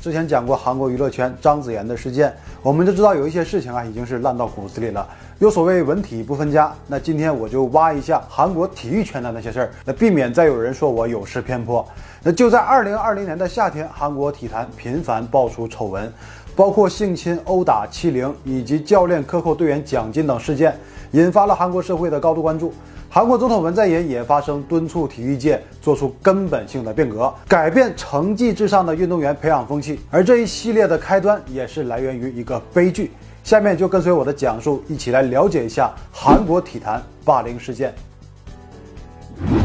之前讲过韩国娱乐圈张子妍的事件，我们就知道有一些事情啊已经是烂到骨子里了。有所谓文体不分家，那今天我就挖一下韩国体育圈的那些事儿，那避免再有人说我有失偏颇。那就在二零二零年的夏天，韩国体坛频繁爆出丑闻，包括性侵、殴打、欺凌以及教练克扣队员奖金等事件，引发了韩国社会的高度关注。韩国总统文在寅也发声，敦促体育界做出根本性的变革，改变成绩至上的运动员培养风气。而这一系列的开端也是来源于一个悲剧。下面就跟随我的讲述，一起来了解一下韩国体坛霸凌事件。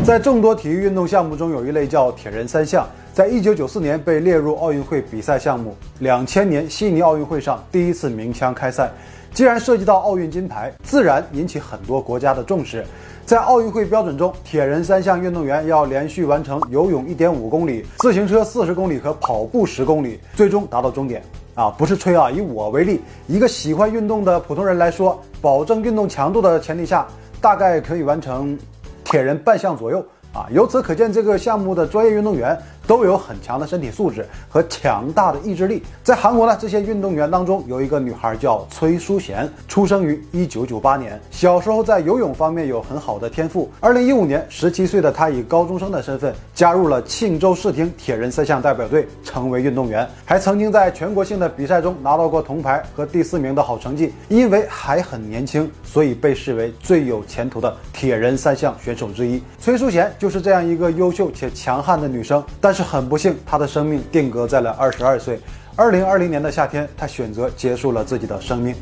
在众多体育运动项目中，有一类叫铁人三项，在一九九四年被列入奥运会比赛项目，两千年悉尼奥运会上第一次鸣枪开赛。既然涉及到奥运金牌，自然引起很多国家的重视。在奥运会标准中，铁人三项运动员要连续完成游泳一点五公里、自行车四十公里和跑步十公里，最终达到终点。啊，不是吹啊！以我为例，一个喜欢运动的普通人来说，保证运动强度的前提下，大概可以完成铁人半项左右。啊，由此可见，这个项目的专业运动员。都有很强的身体素质和强大的意志力。在韩国呢，这些运动员当中有一个女孩叫崔淑贤，出生于一九九八年，小时候在游泳方面有很好的天赋。二零一五年，十七岁的她以高中生的身份加入了庆州市厅铁人三项代表队，成为运动员，还曾经在全国性的比赛中拿到过铜牌和第四名的好成绩。因为还很年轻，所以被视为最有前途的铁人三项选手之一。崔淑贤就是这样一个优秀且强悍的女生，但。是很不幸，他的生命定格在了二十二岁。二零二零年的夏天，他选择结束了自己的生命。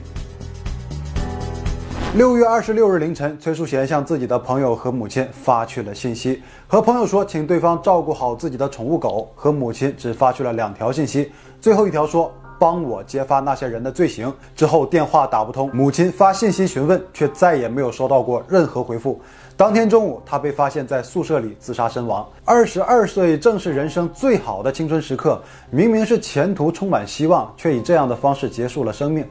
六月二十六日凌晨，崔淑贤向自己的朋友和母亲发去了信息，和朋友说请对方照顾好自己的宠物狗，和母亲只发去了两条信息，最后一条说帮我揭发那些人的罪行。之后电话打不通，母亲发信息询问，却再也没有收到过任何回复。当天中午，他被发现在宿舍里自杀身亡。二十二岁正是人生最好的青春时刻，明明是前途充满希望，却以这样的方式结束了生命。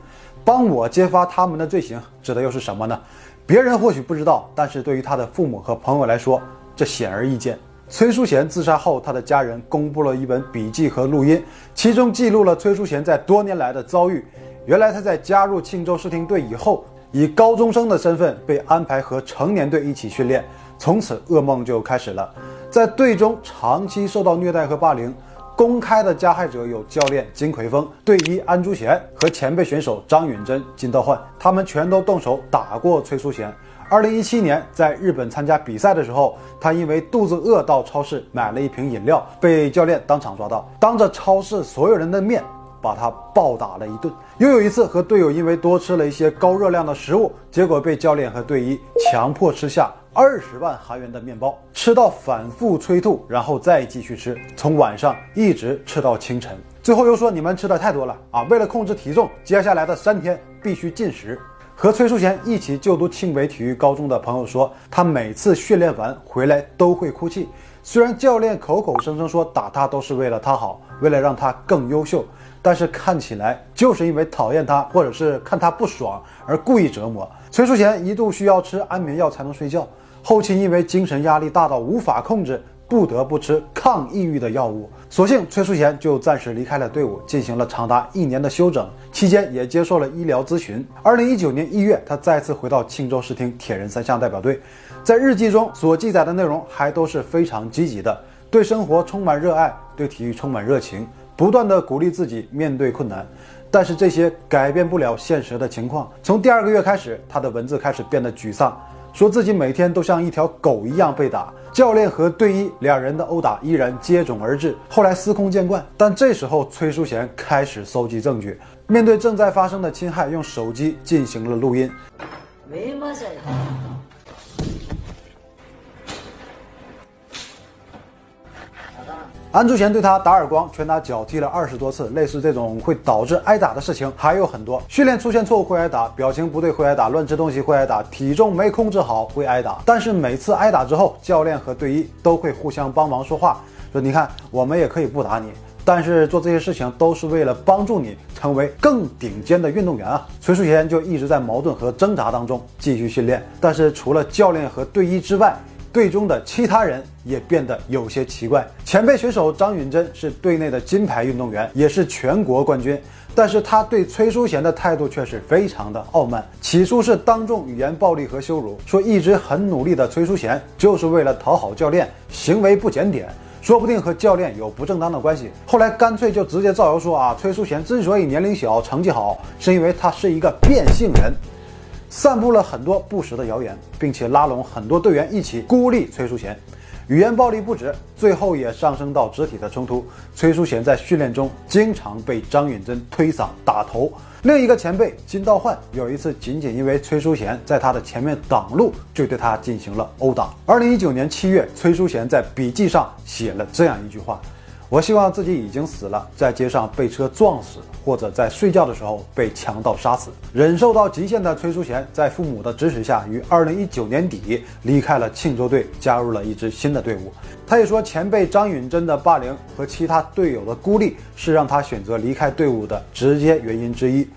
帮我揭发他们的罪行，指的又是什么呢？别人或许不知道，但是对于他的父母和朋友来说，这显而易见。崔淑贤自杀后，他的家人公布了一本笔记和录音，其中记录了崔淑贤在多年来的遭遇。原来他在加入庆州视听队以后。以高中生的身份被安排和成年队一起训练，从此噩梦就开始了。在队中长期受到虐待和霸凌，公开的加害者有教练金奎峰、队医安珠贤和前辈选手张允珍、金道焕，他们全都动手打过崔淑贤。二零一七年在日本参加比赛的时候，他因为肚子饿到超市买了一瓶饮料，被教练当场抓到，当着超市所有人的面。把他暴打了一顿。又有一次和队友因为多吃了一些高热量的食物，结果被教练和队医强迫吃下二十万韩元的面包，吃到反复催吐，然后再继续吃，从晚上一直吃到清晨。最后又说你们吃的太多了啊！为了控制体重，接下来的三天必须禁食。和崔淑贤一起就读庆北体育高中的朋友说，他每次训练完回来都会哭泣。虽然教练口口声声说打他都是为了他好，为了让他更优秀。但是看起来就是因为讨厌他，或者是看他不爽而故意折磨。崔淑贤一度需要吃安眠药才能睡觉，后期因为精神压力大到无法控制，不得不吃抗抑郁的药物。所幸崔淑贤就暂时离开了队伍，进行了长达一年的休整，期间也接受了医疗咨询。二零一九年一月，他再次回到庆州市厅铁人三项代表队，在日记中所记载的内容还都是非常积极的，对生活充满热爱，对体育充满热情。不断的鼓励自己面对困难，但是这些改变不了现实的情况。从第二个月开始，他的文字开始变得沮丧，说自己每天都像一条狗一样被打，教练和队医两人的殴打依然接踵而至。后来司空见惯，但这时候崔淑贤开始搜集证据，面对正在发生的侵害，用手机进行了录音。安珠贤对他打耳光、拳打脚踢了二十多次，类似这种会导致挨打的事情还有很多。训练出现错误会挨打，表情不对会挨打，乱吃东西会挨打，体重没控制好会挨打。但是每次挨打之后，教练和队医都会互相帮忙说话，说你看我们也可以不打你，但是做这些事情都是为了帮助你成为更顶尖的运动员啊。崔淑贤就一直在矛盾和挣扎当中继续训练，但是除了教练和队医之外。队中的其他人也变得有些奇怪。前辈选手张允珍是队内的金牌运动员，也是全国冠军，但是他对崔淑贤的态度却是非常的傲慢。起初是当众语言暴力和羞辱，说一直很努力的崔淑贤就是为了讨好教练，行为不检点。说不定和教练有不正当的关系。后来干脆就直接造谣说啊，崔淑贤之所以年龄小、成绩好，是因为他是一个变性人，散布了很多不实的谣言，并且拉拢很多队员一起孤立崔淑贤。语言暴力不止，最后也上升到肢体的冲突。崔淑贤在训练中经常被张允珍推搡、打头。另一个前辈金道焕有一次，仅仅因为崔淑贤在他的前面挡路，就对他进行了殴打。二零一九年七月，崔淑贤在笔记上写了这样一句话。我希望自己已经死了，在街上被车撞死，或者在睡觉的时候被强盗杀死。忍受到极限的崔淑贤，在父母的指使下，于二零一九年底离开了庆州队，加入了一支新的队伍。他也说，前辈张允珍的霸凌和其他队友的孤立，是让他选择离开队伍的直接原因之一。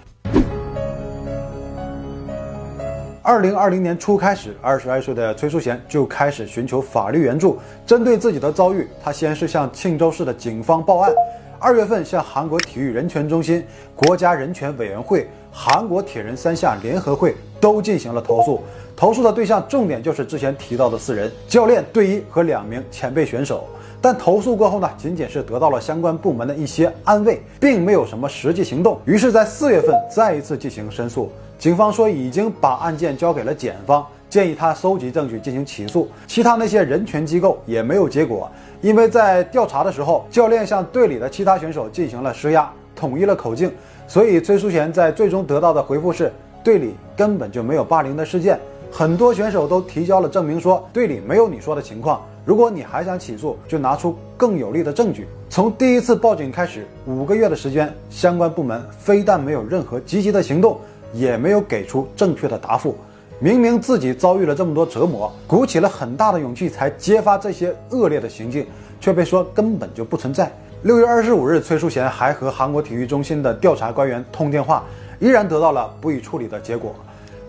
二零二零年初开始，二十二岁的崔淑贤就开始寻求法律援助。针对自己的遭遇，他先是向庆州市的警方报案，二月份向韩国体育人权中心、国家人权委员会、韩国铁人三项联合会都进行了投诉。投诉的对象重点就是之前提到的四人：教练、队医和两名前辈选手。但投诉过后呢，仅仅是得到了相关部门的一些安慰，并没有什么实际行动。于是，在四月份再一次进行申诉。警方说已经把案件交给了检方，建议他收集证据进行起诉。其他那些人权机构也没有结果，因为在调查的时候，教练向队里的其他选手进行了施压，统一了口径，所以崔淑贤在最终得到的回复是，队里根本就没有霸凌的事件。很多选手都提交了证明，说队里没有你说的情况。如果你还想起诉，就拿出更有力的证据。从第一次报警开始，五个月的时间，相关部门非但没有任何积极的行动。也没有给出正确的答复，明明自己遭遇了这么多折磨，鼓起了很大的勇气才揭发这些恶劣的行径，却被说根本就不存在。六月二十五日，崔淑贤还和韩国体育中心的调查官员通电话，依然得到了不予处理的结果。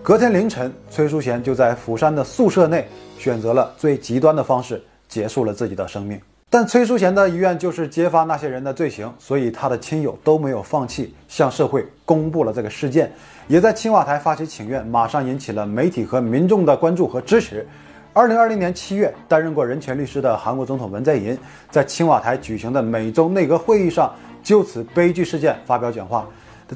隔天凌晨，崔淑贤就在釜山的宿舍内选择了最极端的方式结束了自己的生命。但崔淑贤的遗愿就是揭发那些人的罪行，所以他的亲友都没有放弃，向社会公布了这个事件，也在青瓦台发起请愿，马上引起了媒体和民众的关注和支持。二零二零年七月，担任过人权律师的韩国总统文在寅在青瓦台举行的美洲内阁会议上，就此悲剧事件发表讲话：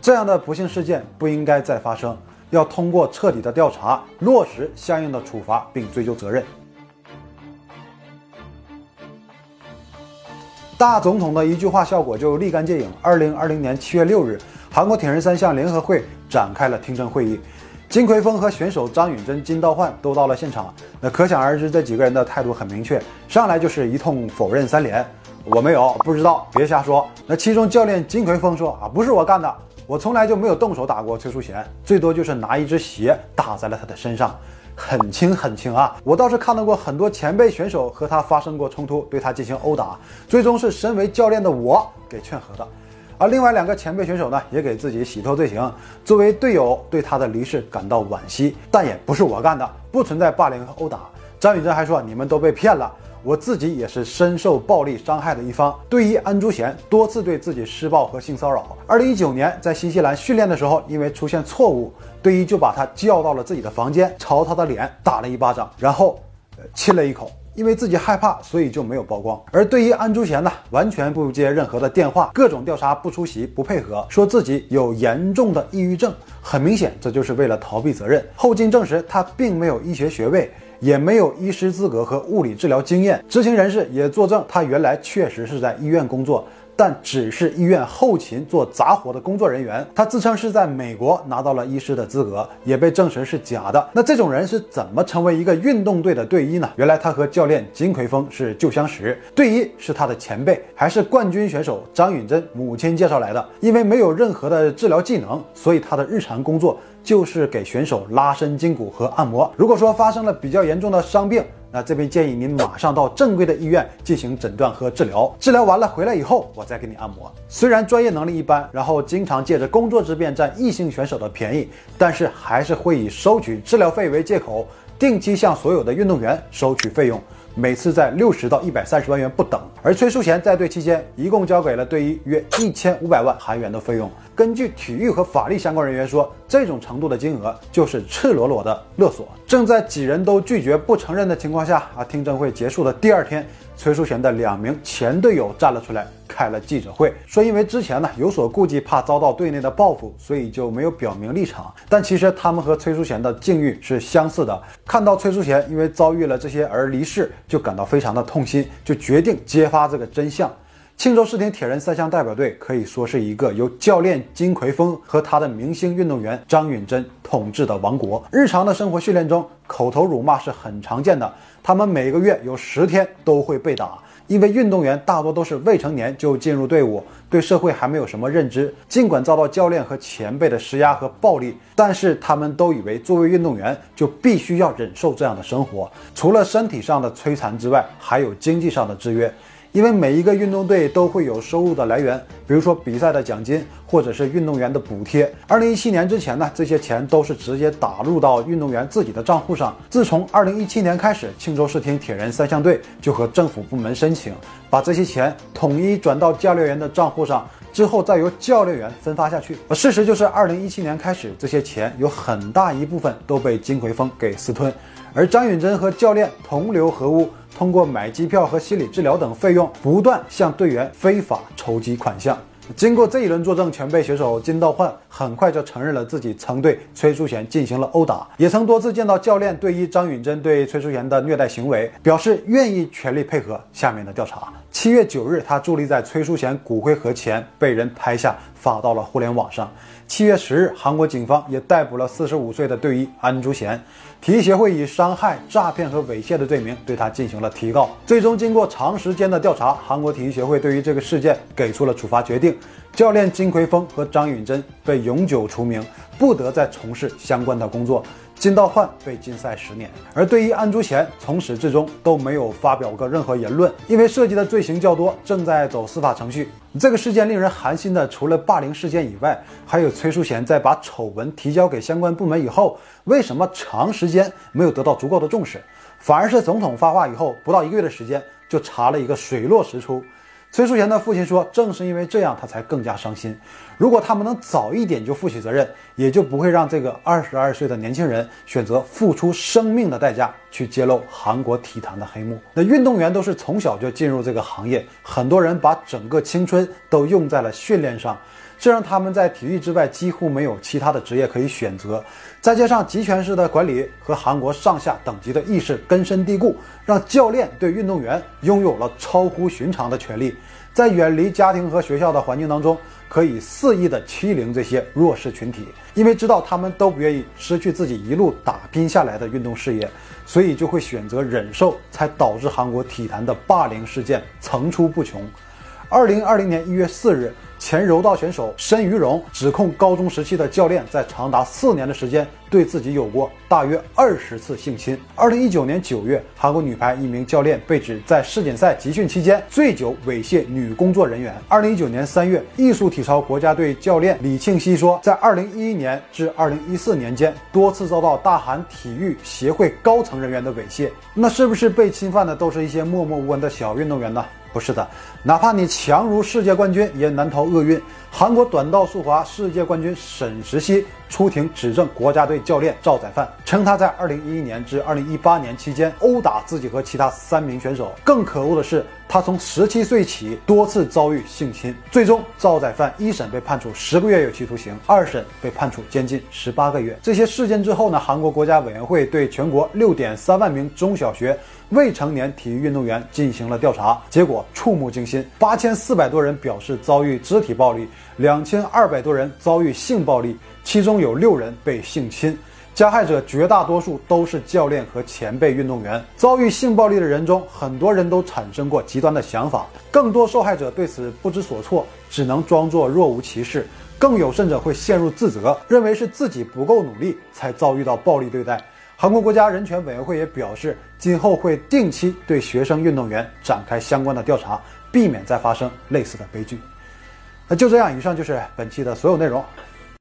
这样的不幸事件不应该再发生，要通过彻底的调查，落实相应的处罚并追究责任。大总统的一句话效果就立竿见影。二零二零年七月六日，韩国铁人三项联合会展开了听证会议，金奎峰和选手张允珍、金道焕都到了现场。那可想而知，这几个人的态度很明确，上来就是一通否认三连，我没有，不知道，别瞎说。那其中教练金奎峰说啊，不是我干的，我从来就没有动手打过崔淑贤，最多就是拿一只鞋打在了他的身上。很轻很轻啊！我倒是看到过很多前辈选手和他发生过冲突，对他进行殴打，最终是身为教练的我给劝和的。而另外两个前辈选手呢，也给自己洗脱罪行。作为队友，对他的离世感到惋惜，但也不是我干的，不存在霸凌和殴打。张宇珍还说：“你们都被骗了。”我自己也是深受暴力伤害的一方。对于安珠贤多次对自己施暴和性骚扰。二零一九年在新西兰训练的时候，因为出现错误，队医就把他叫到了自己的房间，朝他的脸打了一巴掌，然后，亲了一口。因为自己害怕，所以就没有曝光。而对于安珠贤呢，完全不接任何的电话，各种调查不出席、不配合，说自己有严重的抑郁症。很明显，这就是为了逃避责任。后经证实，他并没有医学学位。也没有医师资格和物理治疗经验，知情人士也作证，他原来确实是在医院工作。但只是医院后勤做杂活的工作人员，他自称是在美国拿到了医师的资格，也被证实是假的。那这种人是怎么成为一个运动队的队医呢？原来他和教练金奎峰是旧相识，队医是他的前辈，还是冠军选手张允珍母亲介绍来的。因为没有任何的治疗技能，所以他的日常工作就是给选手拉伸筋骨和按摩。如果说发生了比较严重的伤病，那这边建议您马上到正规的医院进行诊断和治疗，治疗完了回来以后，我再给你按摩。虽然专业能力一般，然后经常借着工作之便占异性选手的便宜，但是还是会以收取治疗费为借口，定期向所有的运动员收取费用。每次在六十到一百三十万元不等，而崔淑贤在队期间一共交给了队医约一千五百万韩元的费用。根据体育和法律相关人员说，这种程度的金额就是赤裸裸的勒索。正在几人都拒绝不承认的情况下，啊，听证会结束的第二天，崔淑贤的两名前队友站了出来。开了记者会，说因为之前呢有所顾忌，怕遭到队内的报复，所以就没有表明立场。但其实他们和崔淑贤的境遇是相似的。看到崔淑贤因为遭遇了这些而离世，就感到非常的痛心，就决定揭发这个真相。庆州世廷铁人三项代表队可以说是一个由教练金奎峰和他的明星运动员张允珍统治的王国。日常的生活训练中，口头辱骂是很常见的。他们每个月有十天都会被打。因为运动员大多都是未成年就进入队伍，对社会还没有什么认知。尽管遭到教练和前辈的施压和暴力，但是他们都以为作为运动员就必须要忍受这样的生活。除了身体上的摧残之外，还有经济上的制约。因为每一个运动队都会有收入的来源，比如说比赛的奖金，或者是运动员的补贴。二零一七年之前呢，这些钱都是直接打入到运动员自己的账户上。自从二零一七年开始，庆州市厅铁人三项队就和政府部门申请，把这些钱统一转到教练员的账户上，之后再由教练员分发下去。而事实就是，二零一七年开始，这些钱有很大一部分都被金奎峰给私吞，而张允珍和教练同流合污。通过买机票和心理治疗等费用，不断向队员非法筹集款项。经过这一轮作证，全被选手金道焕很快就承认了自己曾对崔淑贤进行了殴打，也曾多次见到教练队医张允珍对崔淑贤的虐待行为，表示愿意全力配合下面的调查。七月九日，他伫立在崔淑贤骨灰盒前，被人拍下发到了互联网上。七月十日，韩国警方也逮捕了四十五岁的队医安珠贤。体育协会以伤害、诈骗和猥亵的罪名对他进行了提告。最终，经过长时间的调查，韩国体育协会对于这个事件给出了处罚决定：教练金奎峰和张允珍被永久除名，不得再从事相关的工作。金道焕被禁赛十年，而对于安珠贤从始至终都没有发表过任何言论，因为涉及的罪行较多，正在走司法程序。这个事件令人寒心的，除了霸凌事件以外，还有崔淑贤在把丑闻提交给相关部门以后，为什么长时间没有得到足够的重视，反而是总统发话以后不到一个月的时间就查了一个水落石出。崔淑贤的父亲说：“正是因为这样，他才更加伤心。如果他们能早一点就负起责任，也就不会让这个二十二岁的年轻人选择付出生命的代价去揭露韩国体坛的黑幕。那运动员都是从小就进入这个行业，很多人把整个青春都用在了训练上。”这让他们在体育之外几乎没有其他的职业可以选择，再加上集权式的管理和韩国上下等级的意识根深蒂固，让教练对运动员拥有了超乎寻常的权利，在远离家庭和学校的环境当中，可以肆意的欺凌这些弱势群体，因为知道他们都不愿意失去自己一路打拼下来的运动事业，所以就会选择忍受，才导致韩国体坛的霸凌事件层出不穷。二零二零年一月四日。前柔道选手申于荣指控高中时期的教练在长达四年的时间对自己有过大约二十次性侵。二零一九年九月，韩国女排一名教练被指在世锦赛集训期间醉酒猥亵女工作人员。二零一九年三月，艺术体操国家队教练李庆熙说，在二零一一年至二零一四年间多次遭到大韩体育协会高层人员的猥亵。那是不是被侵犯的都是一些默默无闻的小运动员呢？不是的，哪怕你强如世界冠军，也难逃厄运。韩国短道速滑世界冠军沈石溪出庭指证国家队教练赵宰范，称他在2011年至2018年期间殴打自己和其他三名选手。更可恶的是，他从十七岁起多次遭遇性侵。最终，赵宰范一审被判处十个月有期徒刑，二审被判处监禁十八个月。这些事件之后呢？韩国国家委员会对全国六点三万名中小学未成年体育运动员进行了调查，结果触目惊心：八千四百多人表示遭遇肢体暴力。两千二百多人遭遇性暴力，其中有六人被性侵，加害者绝大多数都是教练和前辈运动员。遭遇性暴力的人中，很多人都产生过极端的想法，更多受害者对此不知所措，只能装作若无其事。更有甚者会陷入自责，认为是自己不够努力才遭遇到暴力对待。韩国国家人权委员会也表示，今后会定期对学生运动员展开相关的调查，避免再发生类似的悲剧。那就这样，以上就是本期的所有内容。